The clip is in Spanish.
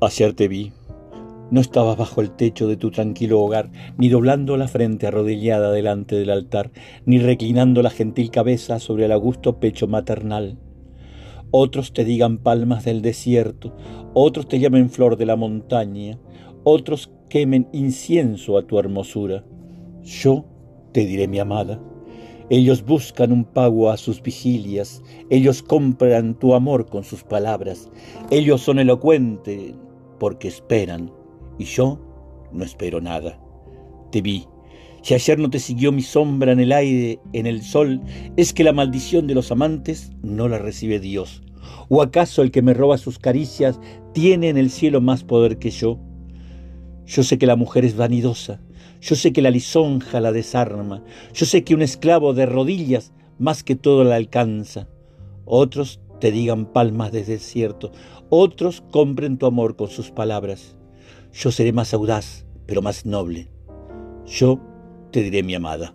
Ayer te vi. No estabas bajo el techo de tu tranquilo hogar, ni doblando la frente arrodillada delante del altar, ni reclinando la gentil cabeza sobre el augusto pecho maternal. Otros te digan palmas del desierto, otros te llamen flor de la montaña, otros quemen incienso a tu hermosura. Yo te diré mi amada. Ellos buscan un pago a sus vigilias, ellos compran tu amor con sus palabras, ellos son elocuentes, porque esperan, y yo no espero nada. Te vi. Si ayer no te siguió mi sombra en el aire, en el sol, es que la maldición de los amantes no la recibe Dios. ¿O acaso el que me roba sus caricias tiene en el cielo más poder que yo? Yo sé que la mujer es vanidosa, yo sé que la lisonja la desarma, yo sé que un esclavo de rodillas más que todo la alcanza. Otros te digan palmas de desierto, otros compren tu amor con sus palabras. Yo seré más audaz, pero más noble. Yo te diré mi amada.